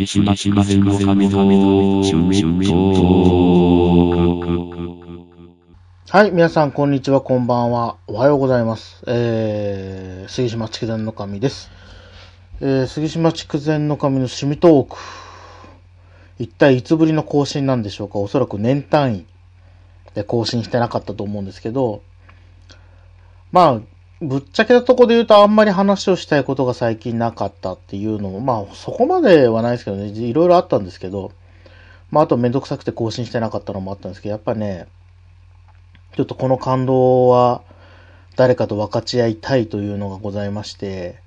杉島筑前の神々の中心はい、皆さん、こんにちは、こんばんは。おはようございます。えー、杉島筑前の神です。えー、杉島筑前の神の趣味トーク。一体いつぶりの更新なんでしょうか？おそらく年単位で更新してなかったと思うんですけど、まあ、ぶっちゃけたとこで言うとあんまり話をしたいことが最近なかったっていうのも、まあ、そこまではないですけどね、いろいろあったんですけど、まあ、あとめんどくさくて更新してなかったのもあったんですけど、やっぱね、ちょっとこの感動は誰かと分かち合いたいというのがございまして、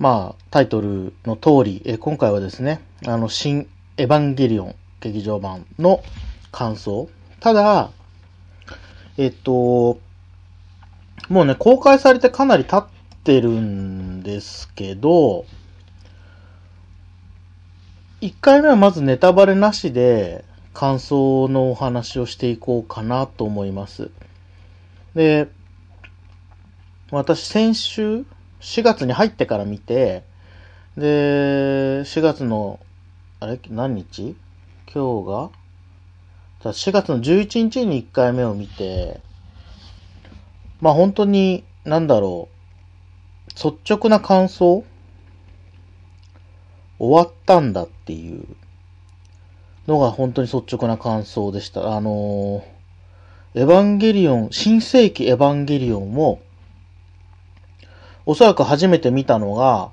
まあ、タイトルの通り、え今回はですね、あの、新エヴァンゲリオン劇場版の感想。ただ、えっと、もうね、公開されてかなり経ってるんですけど、1回目はまずネタバレなしで感想のお話をしていこうかなと思います。で、私先週4月に入ってから見て、で、4月の、あれ？何日？今日が？4月の11日に1回目を見て、まあ本当に、なんだろう、率直な感想終わったんだっていうのが本当に率直な感想でした。あの、エヴァンゲリオン、新世紀エヴァンゲリオンも、おそらく初めて見たのが、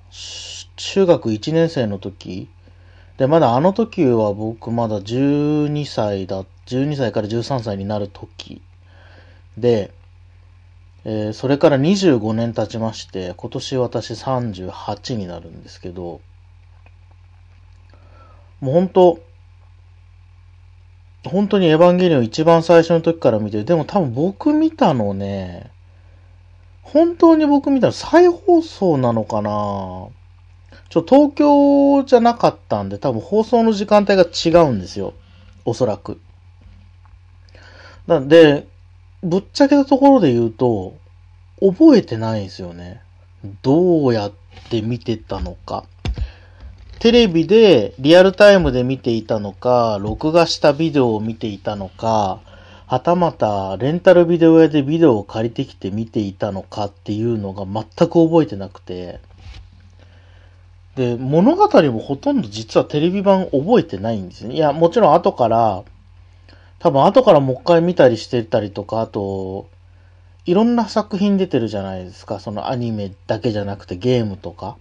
中学1年生の時。で、まだあの時は僕まだ12歳だ、12歳から13歳になる時で、えーそれから25年経ちまして、今年私38になるんですけど、もう本当、本当にエヴァンゲリオン一番最初の時から見て。でも多分僕見たのね、本当に僕見たの再放送なのかなちょ、東京じゃなかったんで、多分放送の時間帯が違うんですよ。おそらく。なんで、ぶっちゃけたところで言うと、覚えてないんですよね。どうやって見てたのか。テレビでリアルタイムで見ていたのか、録画したビデオを見ていたのか、はたまたレンタルビデオ屋でビデオを借りてきて見ていたのかっていうのが全く覚えてなくて、で、物語もほとんど実はテレビ版覚えてないんですね。いや、もちろん後から、多分後からもう一回見たりしてたりとか、あと、いろんな作品出てるじゃないですか。そのアニメだけじゃなくてゲームとか。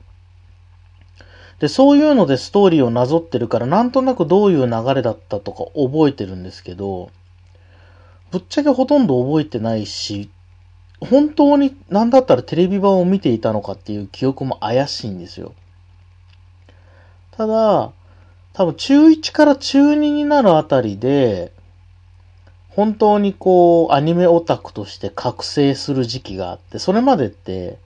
で、そういうのでストーリーをなぞってるから、なんとなくどういう流れだったとか覚えてるんですけど、ぶっちゃけほとんど覚えてないし、本当に何だったらテレビ版を見ていたのかっていう記憶も怪しいんですよ。ただ、多分中1から中2になるあたりで、本当にこう、アニメオタクとして覚醒する時期があって、それまでって、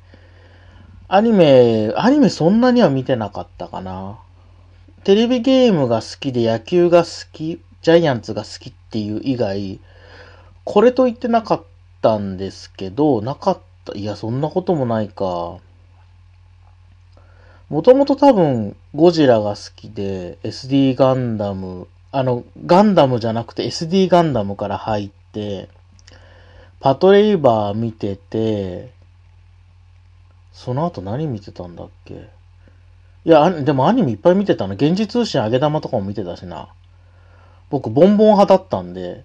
アニメ、アニメそんなには見てなかったかな。テレビゲームが好きで野球が好き、ジャイアンツが好きっていう以外、これと言ってなかったんですけど、なかった。いや、そんなこともないか。もともと多分、ゴジラが好きで、SD ガンダム、あの、ガンダムじゃなくて SD ガンダムから入って、パトレイバー見てて、その後何見てたんだっけ？いや、でもアニメいっぱい見てたな。現実通信あげ玉とかも見てたしな。僕、ボンボン派だったんで、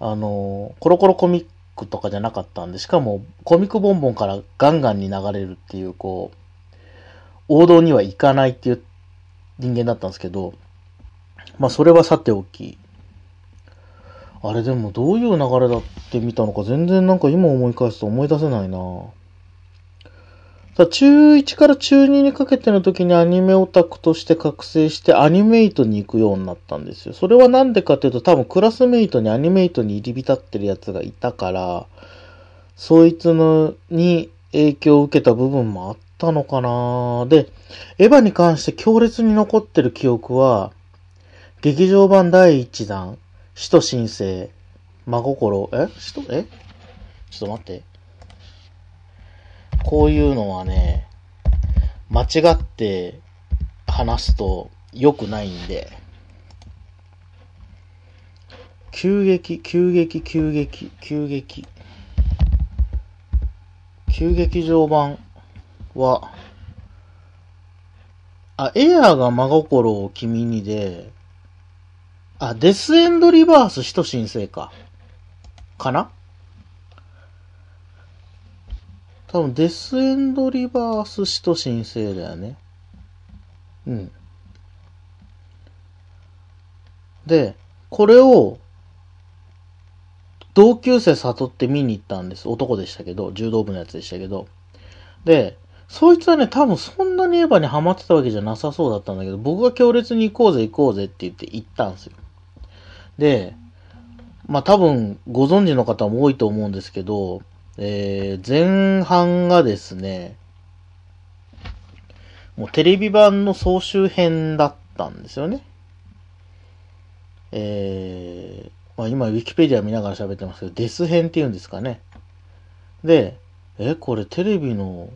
あの、コロコロコミックとかじゃなかったんで、しかも、コミックボンボンからガンガンに流れるっていう、こう、王道には行かないっていう人間だったんですけど、まあ、それはさておき、あれでもどういう流れだって見たのか全然なんか今思い返すと思い出せないな。さ中1から中2にかけての時にアニメオタクとして覚醒してアニメイトに行くようになったんですよ。それはなんでかというと多分クラスメイトにアニメイトに入り浸ってるやつがいたから、そいつのに影響を受けた部分もあったのかな。で、エヴァに関して強烈に残ってる記憶は、劇場版第1弾、使徒申請、真心、え？使徒、え？ちょっと待って。こういうのはね、間違って話すと良くないんで、急激、急激、急激、急激。急劇場版は、あ、エアーが真心を君にで、あ、デスエンドリバース使徒申請か。かな？多分デスエンドリバース使徒申請だよね。うん。で、これを、同級生悟って見に行ったんです。男でしたけど、柔道部のやつでしたけど。で、そいつはね、多分そんなにエヴァにハマってたわけじゃなさそうだったんだけど、僕が強烈に行こうぜ行こうぜって言って行ったんですよ。で、まあ多分ご存知の方も多いと思うんですけど、えー、前半がですね、もうテレビ版の総集編だったんですよね。えー、まあ今、ウィキペディア見ながら喋ってますけど、デス編って言うんですかね。で、え、これテレビの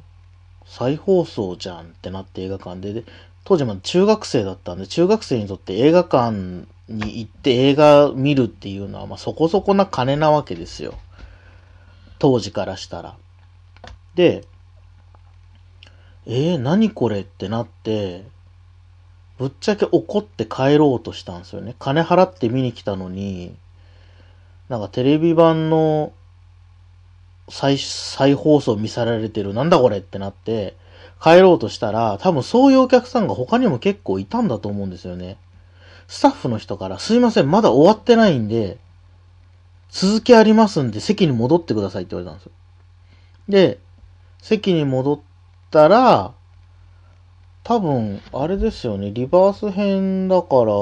再放送じゃんってなって映画館で、で当時まだ中学生だったんで、中学生にとって映画館に行って映画見るっていうのは、まあそこそこな金なわけですよ。当時からしたら。で、えー、何これってなって、ぶっちゃけ怒って帰ろうとしたんですよね。金払って見に来たのに、なんかテレビ版の再、再放送見せられてる、なんだこれってなって、帰ろうとしたら、多分そういうお客さんが他にも結構いたんだと思うんですよね。スタッフの人から、すいません、まだ終わってないんで、続きありますんで席に戻ってくださいって言われたんですよ。で、席に戻ったら、多分、あれですよね、リバース編だから、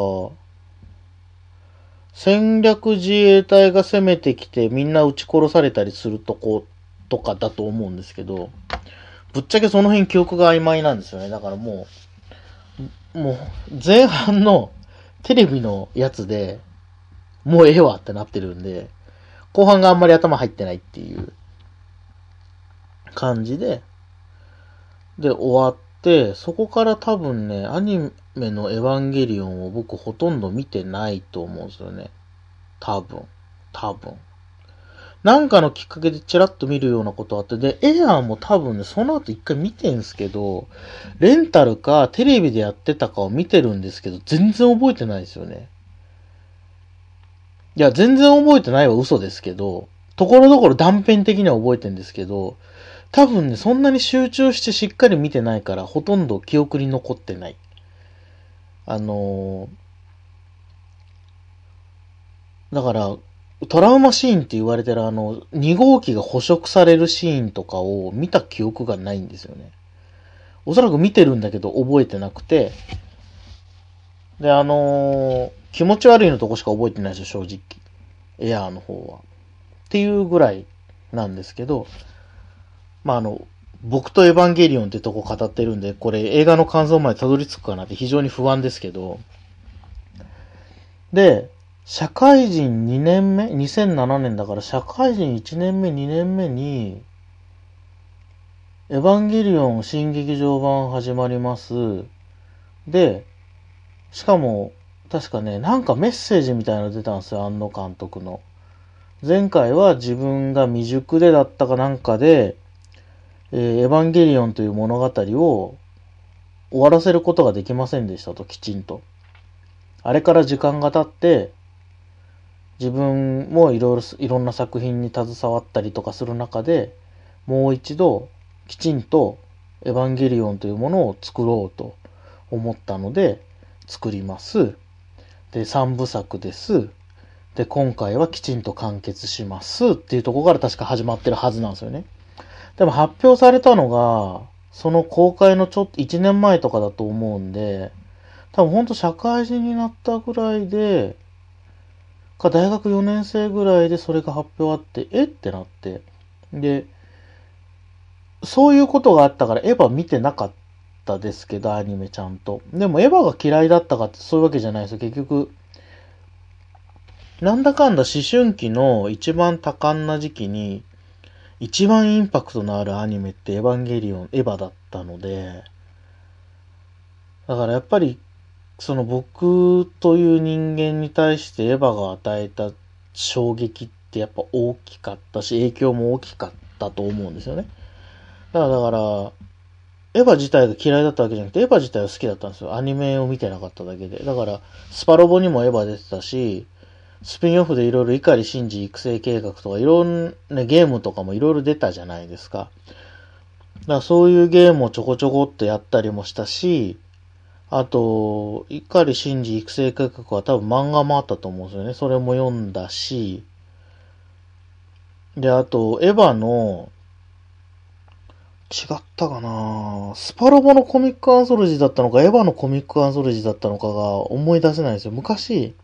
戦略自衛隊が攻めてきてみんな撃ち殺されたりするとことかだと思うんですけど、ぶっちゃけその辺記憶が曖昧なんですよね。だからもう、もう前半のテレビのやつで、もうええわってなってるんで、後半があんまり頭入ってないっていう感じで、で終わって、そこから多分ね、アニメのエヴァンゲリオンを僕ほとんど見てないと思うんですよね。多分。多分。なんかのきっかけでチラッと見るようなことあって、で、エアーも多分ね、その後一回見てんすけど、レンタルかテレビでやってたかを見てるんですけど、全然覚えてないですよね。いや、全然覚えてないは嘘ですけど、ところどころ断片的には覚えてんですけど、多分ね、そんなに集中してしっかり見てないから、ほとんど記憶に残ってない。あのー、だから、トラウマシーンって言われてるあの、2号機が捕食されるシーンとかを見た記憶がないんですよね。おそらく見てるんだけど覚えてなくて、で、あのー、気持ち悪いのとこしか覚えてないですよ、正直。エアーの方は。っていうぐらいなんですけど、まあ、あの、僕とエヴァンゲリオンってとこ語ってるんで、これ映画の感想までたどり着くかなって非常に不安ですけど、で、社会人2年目 ?2007 年だから社会人1年目、2年目に、エヴァンゲリオン新劇場版始まります。で、しかも、確かね、なんかメッセージみたいなの出たんですよ、安野監督の。前回は自分が未熟でだったかなんかで、えー、エヴァンゲリオンという物語を終わらせることができませんでしたと、きちんと。あれから時間が経って、自分もいろいろ、いろんな作品に携わったりとかする中で、もう一度、きちんとエヴァンゲリオンというものを作ろうと思ったので、作ります。で、三部作です。で、今回はきちんと完結しますっていうとこから確か始まってるはずなんですよね。でも発表されたのが、その公開のちょっと1年前とかだと思うんで、多分ほんと社会人になったぐらいで、か大学4年生ぐらいでそれが発表あって、えってなって。で、そういうことがあったからエヴァ見てなかったですけど、アニメちゃんと。でもエヴァが嫌いだったかってそういうわけじゃないですよ。結局、なんだかんだ思春期の一番多感な時期に、一番インパクトのあるアニメってエヴァンゲリオン、エヴァだったので、だからやっぱり、その僕という人間に対してエヴァが与えた衝撃ってやっぱ大きかったし、影響も大きかったと思うんですよね。だから、だから、エヴァ自体が嫌いだったわけじゃなくて、エヴァ自体は好きだったんですよ。アニメを見てなかっただけで。だから、スパロボにもエヴァ出てたし、スピンオフでいろいろ碇シンジ育成計画とか、いろんなゲームとかもいろいろ出たじゃないですか。だからそういうゲームをちょこちょこっとやったりもしたし、あと、碇シンジ育成計画は多分漫画もあったと思うんですよね。それも読んだし、で、あと、エヴァの、違ったかなスパロボのコミックアンソロジーだったのか、エヴァのコミックアンソロジーだったのかが思い出せないんですよ。昔、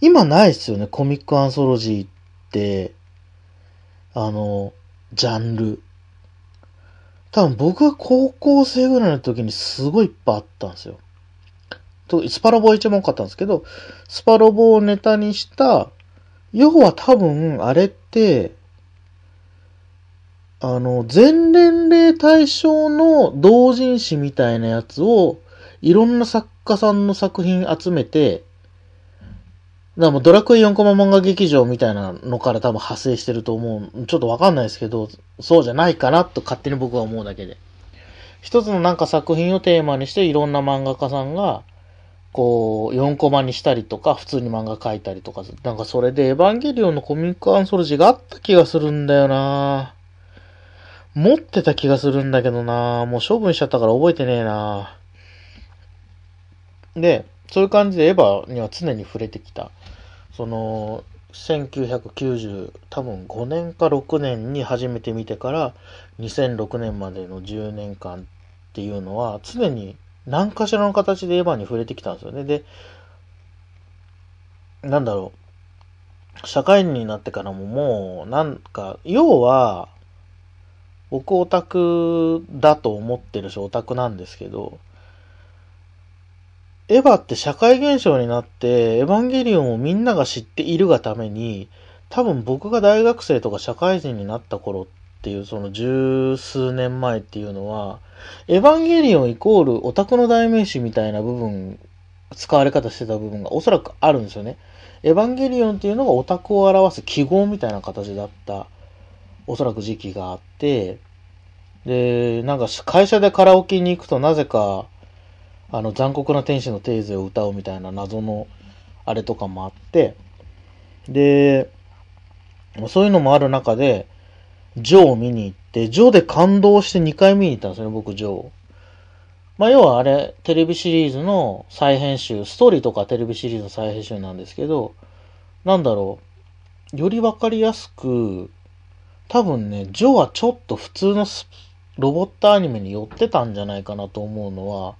今ないっすよね、コミックアンソロジーって、あの、ジャンル。多分僕が高校生ぐらいの時にすごいいっぱいあったんですよ。とスパロボは一番多かったんですけど、スパロボをネタにした、要は多分あれって、あの、全年齢対象の同人誌みたいなやつを、いろんな作家さんの作品集めて、らもうドラクエ4コマ漫画劇場みたいなのから多分派生してると思う。ちょっとわかんないですけど、そうじゃないかなと勝手に僕は思うだけで。一つのなんか作品をテーマにしていろんな漫画家さんが、こう、4コマにしたりとか、普通に漫画描いたりとか、なんかそれでエヴァンゲリオンのコミックアンソロジーがあった気がするんだよな持ってた気がするんだけどなもう処分しちゃったから覚えてねえなで、そういう感じでエヴァには常に触れてきた。その、1990、多分5年か6年に初めて見てから、2006年までの10年間っていうのは、常に何かしらの形でエヴァに触れてきたんですよね。で、なんだろう。社会人になってからももう、なんか、要は、僕オタクだと思ってるしオタクなんですけど、エヴァって社会現象になって、エヴァンゲリオンをみんなが知っているがために、多分僕が大学生とか社会人になった頃っていうその十数年前っていうのは、エヴァンゲリオンイコールオタクの代名詞みたいな部分、使われ方してた部分がおそらくあるんですよね。エヴァンゲリオンっていうのがオタクを表す記号みたいな形だった、おそらく時期があって、で、なんか会社でカラオケに行くとなぜか、あの残酷な天使のテーゼを歌うみたいな謎のあれとかもあって、で、そういうのもある中で、ジョーを見に行って、ジョーで感動して2回見に行ったんですよね、僕、ジョー。まあ、要はあれ、テレビシリーズの再編集、ストーリーとかテレビシリーズの再編集なんですけど、なんだろう、よりわかりやすく、多分ね、ジョーはちょっと普通のロボットアニメに寄ってたんじゃないかなと思うのは、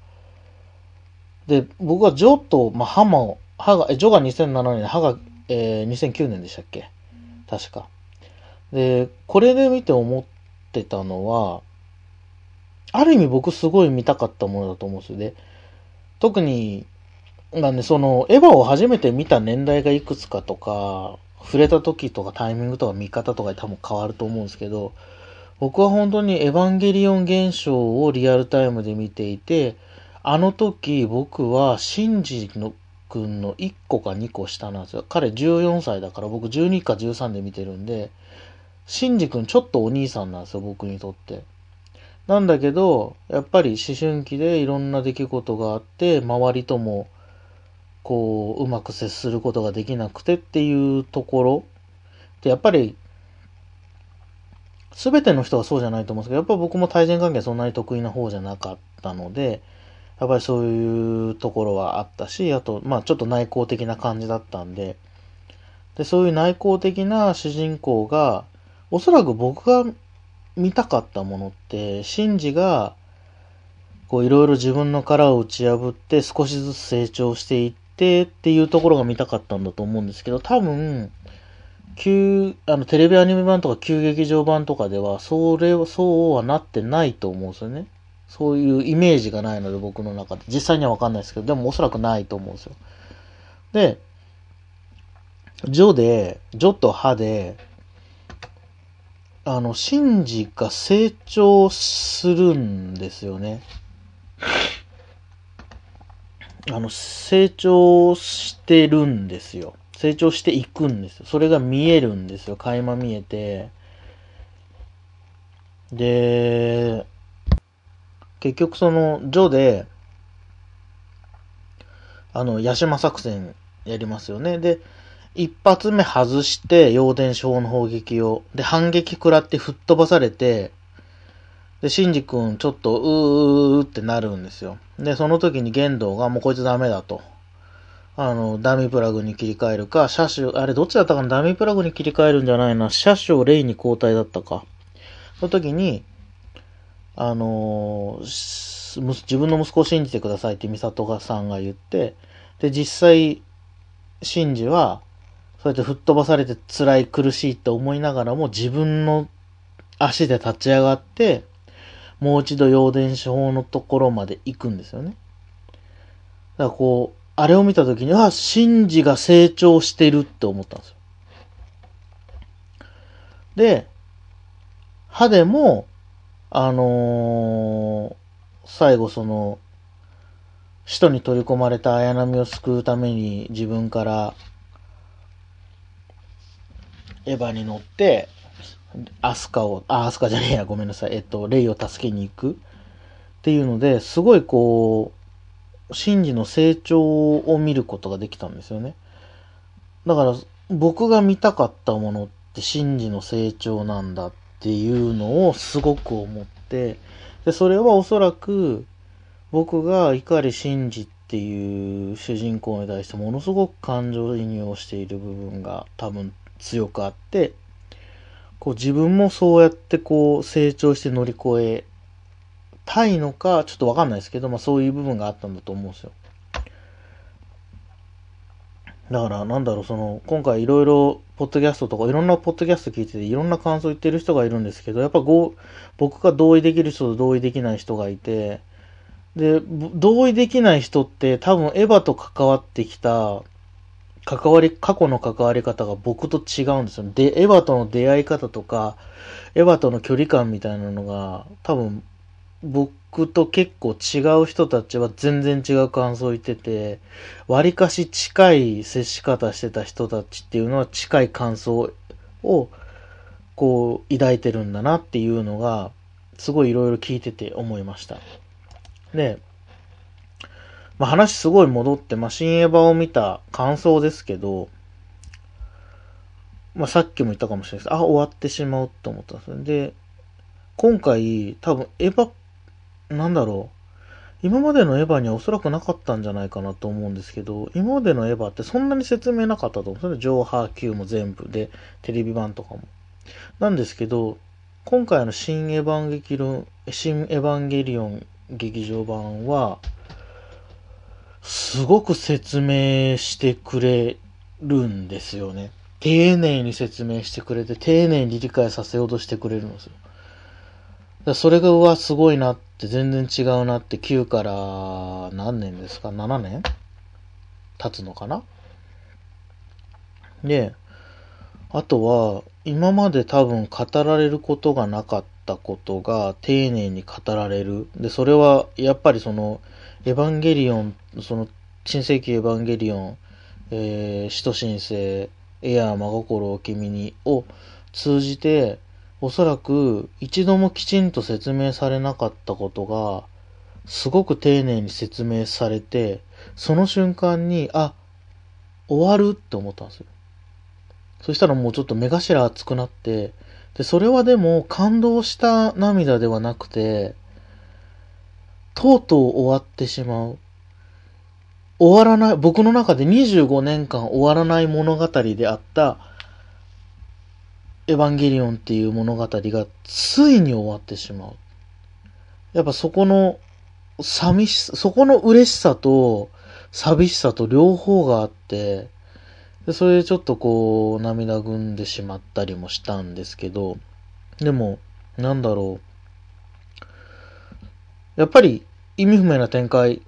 で、僕はジョーと、まあ、ハマを、歯が、えジョが2007年、歯が、えー、2009年でしたっけ？確か。で、これで見て思ってたのは、ある意味僕すごい見たかったものだと思うんですよね。特に、なんでその、エヴァを初めて見た年代がいくつかとか、触れた時とかタイミングとか見方とかで多分変わると思うんですけど、僕は本当にエヴァンゲリオン現象をリアルタイムで見ていて、あの時僕はシンジの君の1個か2個下なんですよ。彼14歳だから僕12か13で見てるんで、シンジ君ちょっとお兄さんなんですよ、僕にとって。なんだけど、やっぱり思春期でいろんな出来事があって、周りとも、こう、うまく接することができなくてっていうところ。で、やっぱり、すべての人はそうじゃないと思うんですけど、やっぱ僕も対人関係そんなに得意な方じゃなかったので、やっぱりそういうところはあったし、あと、まあちょっと内向的な感じだったんで、で、そういう内向的な主人公が、おそらく僕が見たかったものって、シンジが、こういろいろ自分の殻を打ち破って少しずつ成長していってっていうところが見たかったんだと思うんですけど、多分、旧、あの、テレビアニメ版とか旧劇場版とかでは、それを、そうはなってないと思うんですよね。そういうイメージがないので、僕の中で。実際にはわかんないですけど、でもおそらくないと思うんですよ。で、ジョで、ジョとハで、あの、シンジが成長するんですよね。あの、成長してるんですよ。成長していくんですよ。それが見えるんですよ。垣間見えて。で、結局その、ジョで、あの、ヤシマ作戦やりますよね。で、一発目外して、陽電子砲の砲撃を。で、反撃食らって吹っ飛ばされて、で、シンジ君ちょっと、うーってなるんですよ。で、その時に玄道がもうこいつダメだと。あの、ダミープラグに切り替えるか、車種、あれどっちだったかな？ダミープラグに切り替えるんじゃないな。車種をレイに交代だったか。その時に、あのー、自分の息子を信じてくださいって美里がさんが言って、で、実際、シンジは、そうやって吹っ飛ばされて辛い苦しいって思いながらも自分の足で立ち上がって、もう一度陽電子法のところまで行くんですよね。だからこう、あれを見たときに、あ、シンジが成長してるって思ったんですよ。で、歯でも、あのー、最後その、使徒に取り込まれた綾波を救うために自分からエヴァに乗って、アスカを、あ、アスカじゃねえや、ごめんなさい。えっと、レイを助けに行くっていうので、すごいこう、シンジの成長を見ることができたんですよね。だから、僕が見たかったものってシンジの成長なんだっていうのをすごく思って、で、それはおそらく、僕が碇シンジっていう主人公に対してものすごく感情移入をしている部分が多分強くあって、こう自分もそうやってこう成長して乗り越えたいのか、ちょっとわかんないですけど、まあそういう部分があったんだと思うんですよ。だから、なんだろう、その、今回いろいろ、ポッドキャストとか、いろんなポッドキャスト聞いてて、いろんな感想言ってる人がいるんですけど、やっぱご、僕が同意できる人と同意できない人がいて、で、同意できない人って多分エヴァと関わってきた関わり、過去の関わり方が僕と違うんですよ。で、エヴァとの出会い方とか、エヴァとの距離感みたいなのが、多分、僕と結構違う人たちは全然違う感想を言ってて、割かし近い接し方してた人たちっていうのは近い感想を、こう、抱いてるんだなっていうのが、すごいいろいろ聞いてて思いました。で、まあ、話すごい戻って、まあ、新エヴァを見た感想ですけど、まあ、さっきも言ったかもしれないです。あ、終わってしまうと思ったんですよ。で、今回、多分、エヴァ、なんだろう。今までのエヴァにはおそらくなかったんじゃないかなと思うんですけど、今までのエヴァってそんなに説明なかったと思うんですよね。上波級も全部で、テレビ版とかも。なんですけど、今回の新エヴァンゲキロン、新エヴァンゲリオン劇場版は、すごく説明してくれるんですよね。丁寧に説明してくれて、丁寧に理解させようとしてくれるんですよ。だそれが、うわ、すごいなって、全然違うなって、9から何年ですか ?7 年？経つのかな？で、あとは、今まで多分語られることがなかったことが丁寧に語られる。で、それは、やっぱりその、エヴァンゲリオン、その、新世紀エヴァンゲリオン、えー、使徒申請、エアー真心を君にを通じて、おそらく一度もきちんと説明されなかったことが、すごく丁寧に説明されて、その瞬間に、あ、終わるって思ったんですよ。そしたらもうちょっと目頭熱くなって、で、それはでも感動した涙ではなくて、とうとう終わってしまう。終わらない、僕の中で25年間終わらない物語であった、エヴァンゲリオンっていう物語がついに終わってしまう。やっぱそこの寂しさ、そこの嬉しさと寂しさと両方があって、でそれでちょっとこう涙ぐんでしまったりもしたんですけど、でも、なんだろう。やっぱり意味不明な展開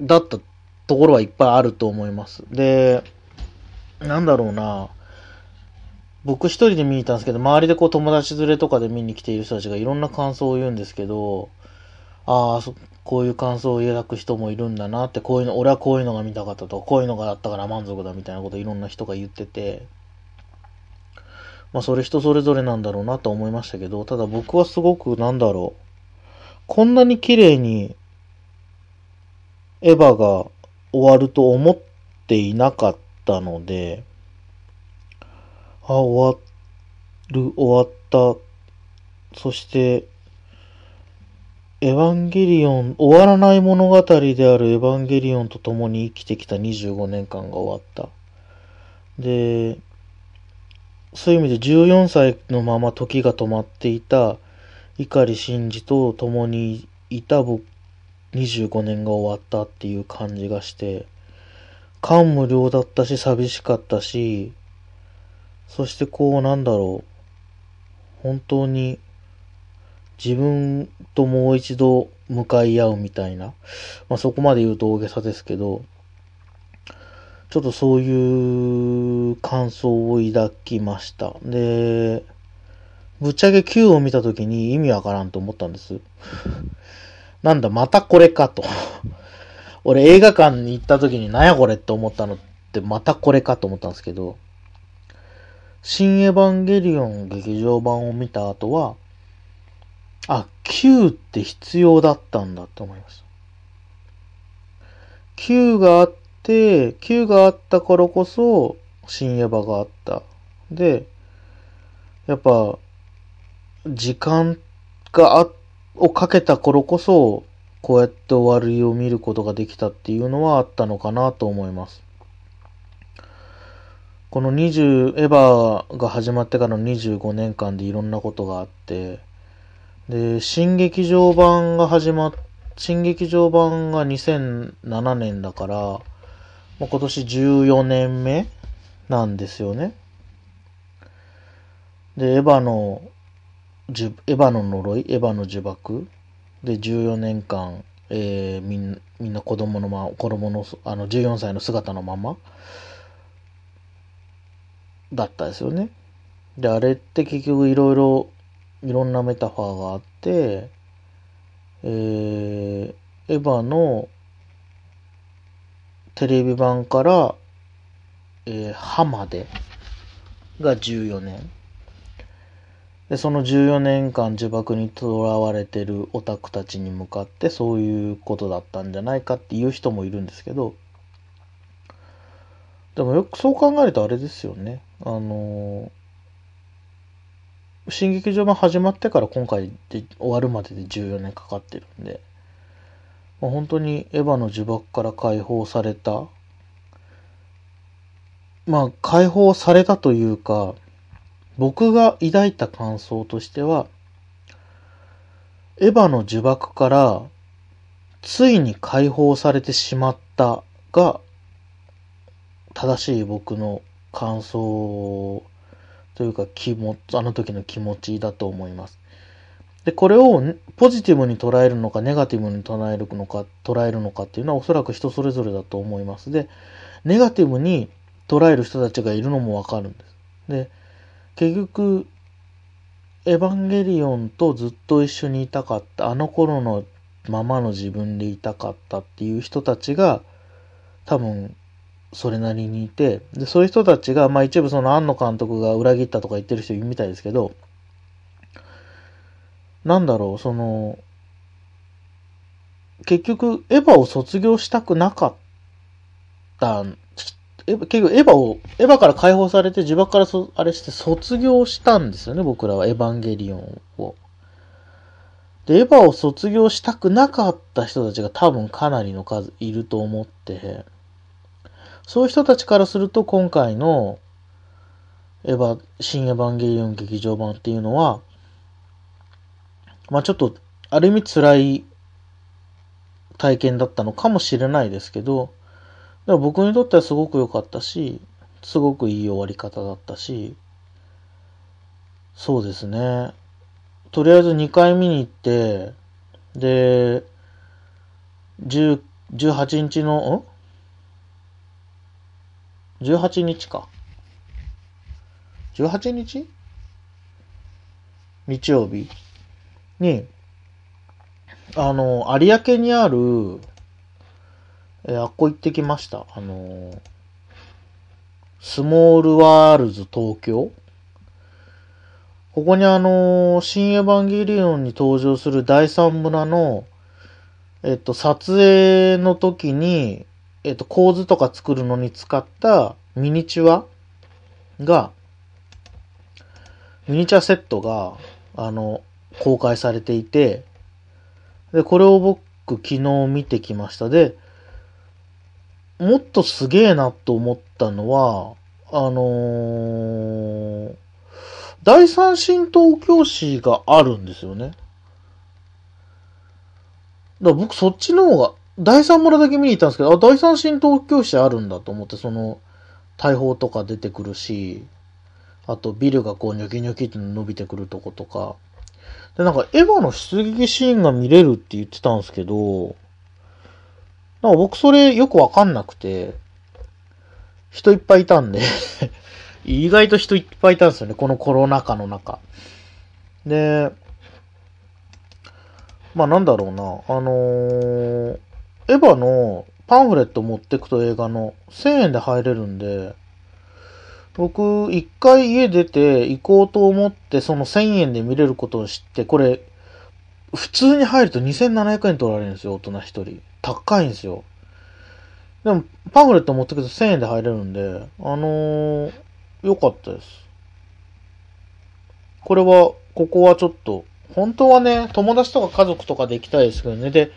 だったところはいっぱいあると思います。で、なんだろうな。僕一人で見に行ったんですけど、周りでこう友達連れとかで見に来ている人たちがいろんな感想を言うんですけど、ああ、こういう感想を抱く人もいるんだなって、こういうの、俺はこういうのが見たかったと、こういうのがあったから満足だみたいなこといろんな人が言ってて、まあそれ人それぞれなんだろうなと思いましたけど、ただ僕はすごくなんだろう、こんなに綺麗にエヴァが終わると思っていなかったので、あ、終わる、終わった。そして、エヴァンゲリオン、終わらない物語であるエヴァンゲリオンと共に生きてきた25年間が終わった。で、そういう意味で14歳のまま時が止まっていた碇シンジと共にいた僕25年が終わったっていう感じがして、感無量だったし寂しかったし、そしてこうなんだろう、本当に自分ともう一度向かい合うみたいな、まあそこまで言うと大げさですけど、ちょっとそういう感想を抱きました。で、ぶっちゃけ Q を見たときに意味わからんと思ったんです。なんだ、またこれかと。俺映画館に行ったときになんやこれって思ったのってまたこれかと思ったんですけど、新エヴァンゲリオン劇場版を見た後は、あ、Q って必要だったんだって思いました。Q があって、Q があったからこそ、新エヴァがあった。で、やっぱ、時間が、をかけた頃こそ、こうやって終わりを見ることができたっていうのはあったのかなと思います。この20、エヴァが始まってからの25年間でいろんなことがあって、で、新劇場版が始まっ、新劇場版が2007年だから、もう今年14年目なんですよね。で、エヴァの、エヴァの呪い、エヴァの呪縛で14年間、えー、みんみんな子供のま、子供の、あの、14歳の姿のままだったですよね。で、あれって結局いろいろ、いろんなメタファーがあって、えー、エヴァのテレビ版から、えー、歯までが14年。で、その14年間呪縛にとらわれてるオタクたちに向かってそういうことだったんじゃないかっていう人もいるんですけど、でもよくそう考えるとあれですよね。あのー、新劇場版始まってから今回で終わるまでで14年かかってるんで、まあ、本当にエヴァの呪縛から解放された、まあ解放されたというか、僕が抱いた感想としては、エヴァの呪縛からついに解放されてしまったが正しい僕の感想というか気持ちあの時の気持ちだと思います。で、これをポジティブに捉えるのかネガティブに捉えるのか、捉えるのかっていうのはおそらく人それぞれだと思います。で、ネガティブに捉える人たちがいるのもわかるんです。で、結局、エヴァンゲリオンとずっと一緒にいたかった、あの頃のままの自分でいたかったっていう人たちが、多分、それなりにいて、で、そういう人たちが、まあ一部その庵野監督が裏切ったとか言ってる人いるみたいですけど、なんだろう、その、結局、エヴァを卒業したくなかったエヴァ結局エヴァを、エヴァから解放されて呪縛からそ、あれして卒業したんですよね、僕らはエヴァンゲリオンを。で、エヴァを卒業したくなかった人たちが多分かなりの数いると思って、そういう人たちからすると今回のエヴァ、新エヴァンゲリオン劇場版っていうのは、まあちょっと、ある意味辛い体験だったのかもしれないですけど、でも僕にとってはすごく良かったし、すごくいい終わり方だったし、そうですね。とりあえず2回見に行って、で、10 18日の、ん？?18 日か。18日？日曜日に、あの、有明にある、えあっこ行ってきました。あの、スモールワールズ東京ここにあの、新エヴァンゲリオンに登場する第三村の、えっと、撮影の時に、えっと、構図とか作るのに使ったミニチュアが、ミニチュアセットが、あの、公開されていて、で、これを僕昨日見てきました。で、もっとすげえなと思ったのは、あのー第三新東京市があるんですよね。だから僕そっちの方が、第三村だけ見に行ったんですけど、あ、第三新東京市あるんだと思って、その、大砲とか出てくるし、あとビルがこうニョキニョキって伸びてくるとことか。で、なんかエヴァの出撃シーンが見れるって言ってたんですけど、なんか僕それよくわかんなくて、人いっぱいいたんで、意外と人いっぱいいたんですよね、このコロナ禍の中。で、まあなんだろうな、あのーエヴァのパンフレット持ってくと映画の1000円で入れるんで、僕、一回家出て行こうと思って、その1000円で見れることを知って、これ、普通に入ると2700円取られるんですよ、大人一人。高いんですよ。でも、パンフレット持ってくと1000円で入れるんで、あのー、良かったです。これは、ここはちょっと、本当はね、友達とか家族とかで行きたいですけどね。で、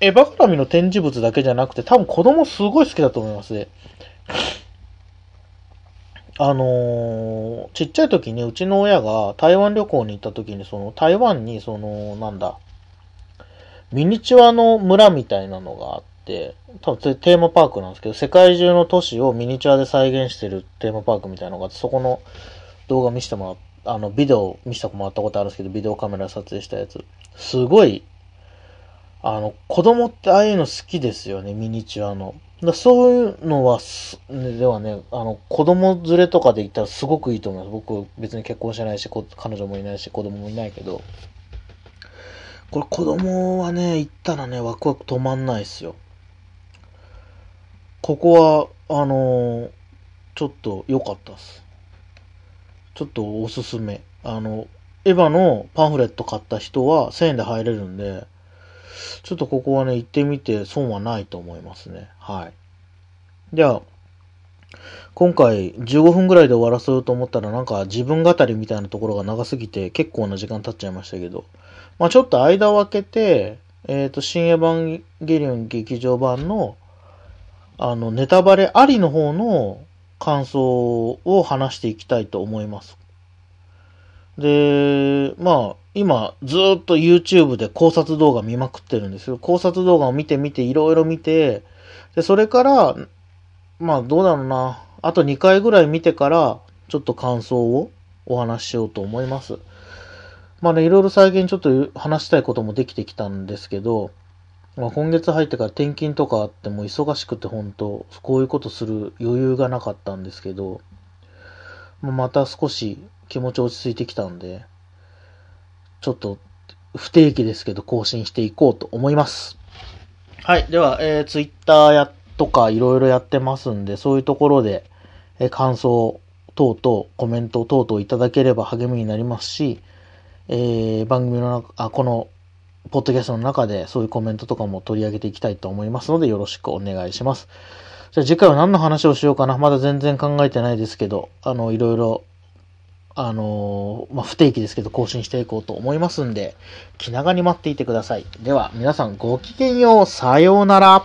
エヴァ絡みの展示物だけじゃなくて、多分子供すごい好きだと思いますね。あのーちっちゃい時にうちの親が台湾旅行に行った時に、その台湾にその、なんだ、ミニチュアの村みたいなのがあって、多分それテーマパークなんですけど、世界中の都市をミニチュアで再現してるテーマパークみたいなのがあって、そこの動画見せてもらっあの、ビデオ見せてもらったことあるんですけど、ビデオカメラ撮影したやつ。すごい、あの、子供ってああいうの好きですよね、ミニチュアの。だそういうのは、ではね、あの、子供連れとかで行ったらすごくいいと思います。僕、別に結婚してないし、彼女もいないし、子供もいないけど。これ子供はね、行ったらね、ワクワク止まんないっすよ。ここは、あのーちょっと良かったっす。ちょっとおすすめ。あの、エヴァのパンフレット買った人は1000円で入れるんで、ちょっとここはね、行ってみて損はないと思いますね。はい。じゃあ、今回15分ぐらいで終わらせようと思ったらなんか自分語りみたいなところが長すぎて結構な時間経っちゃいましたけど、まあちょっと間を空けて、えっ、と、新エヴァンゲリオン劇場版の、あの、ネタバレありの方の感想を話していきたいと思います。で、まあ、今、ずっと YouTube で考察動画見まくってるんですよ。考察動画を見て見て、いろいろ見て、で、それから、まあ、どうだろうな。あと2回ぐらい見てから、ちょっと感想をお話ししようと思います。まあね、いろいろ最近ちょっと話したいこともできてきたんですけど、まあ、今月入ってから転勤とかあっても忙しくて本当こういうことする余裕がなかったんですけど、また少し気持ち落ち着いてきたんで、ちょっと不定期ですけど更新していこうと思います。はい。では、えー、Twitter やとかいろいろやってますんで、そういうところで、えー感想等々、コメント等々いただければ励みになりますし、えー番組の中、あ、この、ポッドキャストの中でそういうコメントとかも取り上げていきたいと思いますのでよろしくお願いします。じゃあ次回は何の話をしようかな。まだ全然考えてないですけど、あの、いろいろ、あのーまあ、不定期ですけど更新していこうと思いますんで、気長に待っていてください。では、皆さんごきげんよう。さようなら。